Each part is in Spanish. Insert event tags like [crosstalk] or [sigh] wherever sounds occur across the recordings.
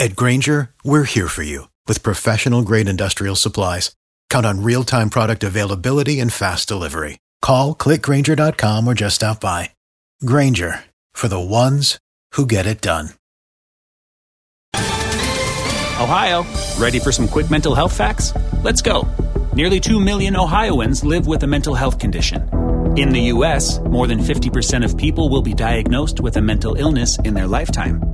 At Granger, we're here for you with professional grade industrial supplies. Count on real time product availability and fast delivery. Call clickgranger.com or just stop by. Granger for the ones who get it done. Ohio, ready for some quick mental health facts? Let's go. Nearly 2 million Ohioans live with a mental health condition. In the U.S., more than 50% of people will be diagnosed with a mental illness in their lifetime.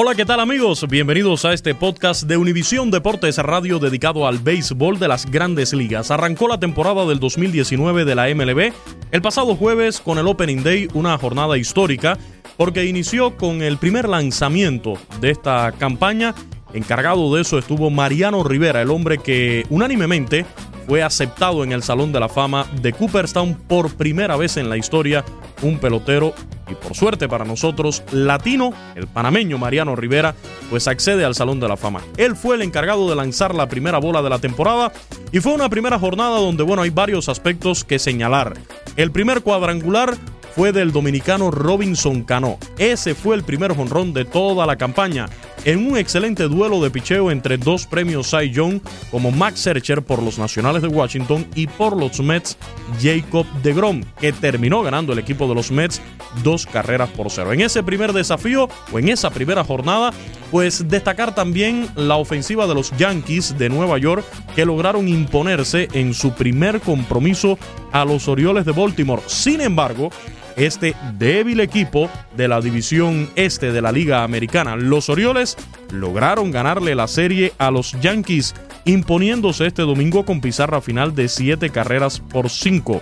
Hola, ¿qué tal amigos? Bienvenidos a este podcast de Univisión Deportes Radio dedicado al béisbol de las grandes ligas. Arrancó la temporada del 2019 de la MLB el pasado jueves con el Opening Day, una jornada histórica porque inició con el primer lanzamiento de esta campaña. Encargado de eso estuvo Mariano Rivera, el hombre que unánimemente fue aceptado en el Salón de la Fama de Cooperstown por primera vez en la historia, un pelotero y por suerte para nosotros, latino, el panameño Mariano Rivera, pues accede al Salón de la Fama. Él fue el encargado de lanzar la primera bola de la temporada y fue una primera jornada donde, bueno, hay varios aspectos que señalar. El primer cuadrangular fue del dominicano Robinson Cano. Ese fue el primer jonrón de toda la campaña en un excelente duelo de picheo entre dos premios Cy Young como Max Scherzer por los Nacionales de Washington y por los Mets Jacob DeGrom, que terminó ganando el equipo de los Mets dos carreras por cero. En ese primer desafío o en esa primera jornada, pues destacar también la ofensiva de los Yankees de Nueva York que lograron imponerse en su primer compromiso a los Orioles de Baltimore. Sin embargo, este débil equipo de la división este de la Liga Americana. Los Orioles lograron ganarle la serie a los Yankees, imponiéndose este domingo con pizarra final de 7 carreras por 5.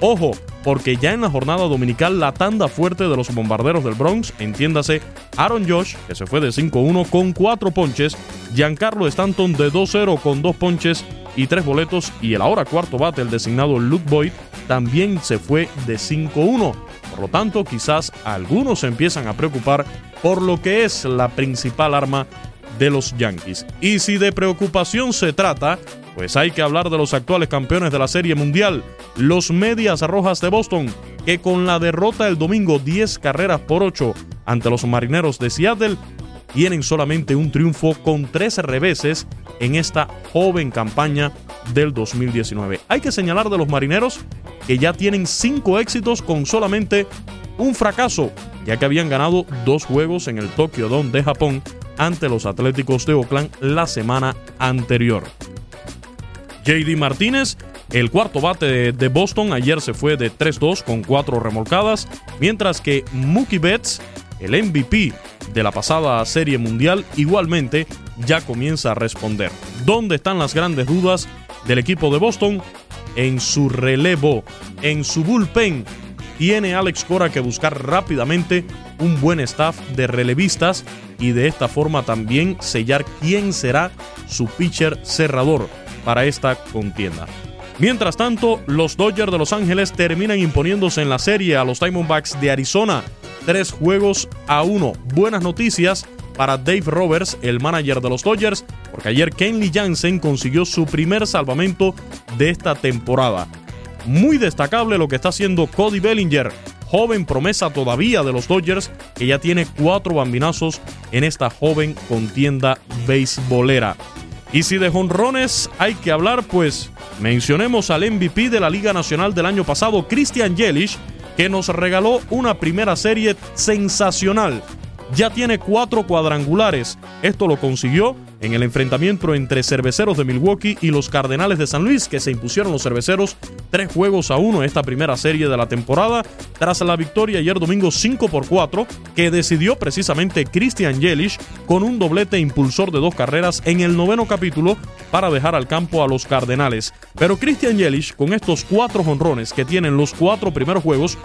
Ojo, porque ya en la jornada dominical la tanda fuerte de los bombarderos del Bronx, entiéndase Aaron Josh, que se fue de 5-1 con 4 ponches, Giancarlo Stanton de 2-0 con 2 ponches y 3 boletos, y el ahora cuarto bate, el designado Luke Boyd, también se fue de 5-1. Por lo tanto, quizás algunos se empiezan a preocupar por lo que es la principal arma de los Yankees. Y si de preocupación se trata, pues hay que hablar de los actuales campeones de la Serie Mundial, los Medias Rojas de Boston, que con la derrota el domingo 10 carreras por 8 ante los Marineros de Seattle, tienen solamente un triunfo con tres reveses en esta joven campaña del 2019. Hay que señalar de los Marineros que ya tienen cinco éxitos con solamente un fracaso, ya que habían ganado dos juegos en el Tokyo Dome de Japón ante los Atléticos de Oakland la semana anterior. JD Martínez, el cuarto bate de Boston, ayer se fue de 3-2 con cuatro remolcadas, mientras que Mookie Betts, el MVP de la pasada Serie Mundial, igualmente ya comienza a responder. ¿Dónde están las grandes dudas del equipo de Boston? En su relevo, en su bullpen, tiene Alex Cora que buscar rápidamente un buen staff de relevistas y de esta forma también sellar quién será su pitcher cerrador para esta contienda. Mientras tanto, los Dodgers de Los Ángeles terminan imponiéndose en la serie a los Diamondbacks de Arizona. Tres juegos a uno. Buenas noticias para Dave Roberts, el manager de los Dodgers, porque ayer Kenley Jansen consiguió su primer salvamento de esta temporada. Muy destacable lo que está haciendo Cody Bellinger, joven promesa todavía de los Dodgers, que ya tiene cuatro bambinazos en esta joven contienda beisbolera. Y si de jonrones hay que hablar, pues mencionemos al MVP de la Liga Nacional del año pasado, Christian Yelich, que nos regaló una primera serie sensacional. Ya tiene cuatro cuadrangulares. Esto lo consiguió en el enfrentamiento entre Cerveceros de Milwaukee y los Cardenales de San Luis, que se impusieron los Cerveceros tres juegos a uno esta primera serie de la temporada, tras la victoria ayer domingo 5 por 4, que decidió precisamente Christian Yelich con un doblete impulsor de dos carreras en el noveno capítulo para dejar al campo a los Cardenales. Pero Christian Yelich, con estos cuatro honrones que tienen los cuatro primeros juegos,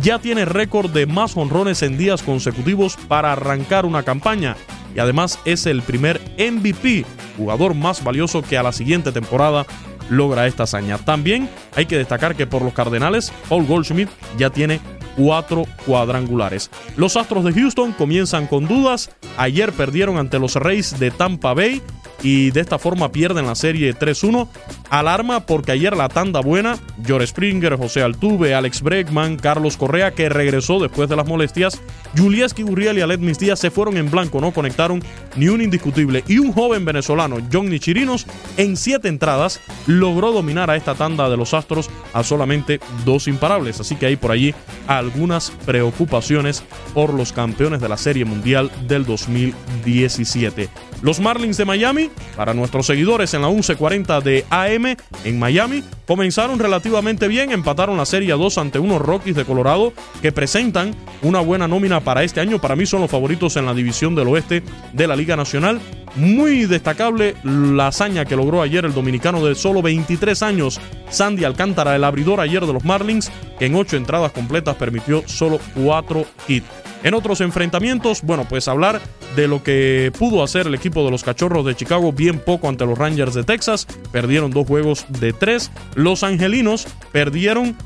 ya tiene récord de más honrones en días consecutivos para arrancar una campaña y además es el primer MVP, jugador más valioso que a la siguiente temporada logra esta hazaña. También hay que destacar que por los Cardenales, Paul Goldschmidt ya tiene cuatro cuadrangulares. Los Astros de Houston comienzan con dudas. Ayer perdieron ante los Reyes de Tampa Bay y de esta forma pierden la serie 3-1. Alarma porque ayer la tanda buena, George Springer, José Altuve, Alex Bregman, Carlos Correa, que regresó después de las molestias, Julieski Gurriel y Alet Mis Díaz se fueron en blanco, no conectaron ni un indiscutible. Y un joven venezolano, John Nichirinos, en siete entradas logró dominar a esta tanda de los Astros a solamente dos imparables. Así que hay por allí algunas preocupaciones por los campeones de la Serie Mundial del 2017. Los Marlins de Miami, para nuestros seguidores en la 1140 de AM en Miami, comenzaron relativamente bien, empataron la Serie 2 ante unos Rockies de Colorado que presentan una buena nómina para este año. Para mí son los favoritos en la división del oeste de la Liga Nacional. Muy destacable la hazaña que logró ayer el dominicano de solo 23 años, Sandy Alcántara, el abridor ayer de los Marlins, en ocho entradas completas permitió solo cuatro hits. En otros enfrentamientos, bueno, pues hablar de lo que pudo hacer el equipo de los Cachorros de Chicago bien poco ante los Rangers de Texas. Perdieron dos juegos de tres. Los Angelinos perdieron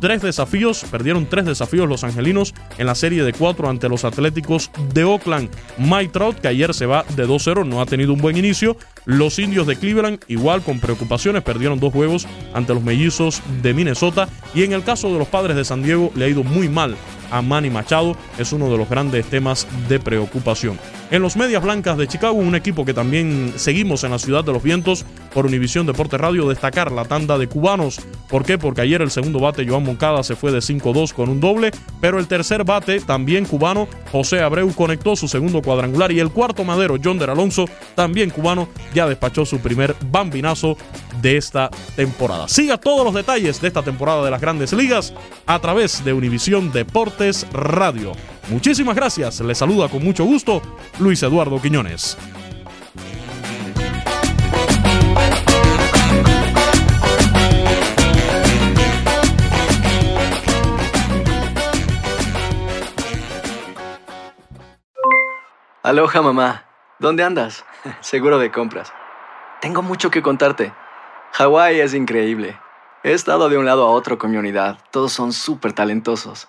tres desafíos, perdieron tres desafíos los Angelinos en la serie de cuatro ante los Atléticos de Oakland. Mike Trout, que ayer se va de 2-0, no ha tenido un buen inicio. Los indios de Cleveland, igual con preocupaciones, perdieron dos juegos ante los mellizos de Minnesota. Y en el caso de los padres de San Diego, le ha ido muy mal a Manny Machado es uno de los grandes temas de preocupación. En los Medias Blancas de Chicago, un equipo que también seguimos en la ciudad de los vientos por Univisión Deporte Radio, destacar la tanda de cubanos. ¿Por qué? Porque ayer el segundo bate, Joan Moncada, se fue de 5-2 con un doble, pero el tercer bate, también cubano, José Abreu conectó su segundo cuadrangular y el cuarto madero, John Der Alonso, también cubano, ya despachó su primer bambinazo de esta temporada. Siga todos los detalles de esta temporada de las grandes ligas a través de Univisión Deportes Radio. Muchísimas gracias, les saluda con mucho gusto Luis Eduardo Quiñones. Aloha mamá, ¿dónde andas? [laughs] Seguro de compras. Tengo mucho que contarte. Hawái es increíble. He estado de un lado a otro con mi unidad. Todos son súper talentosos.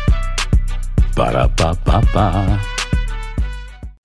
Ba-da-ba-ba-ba.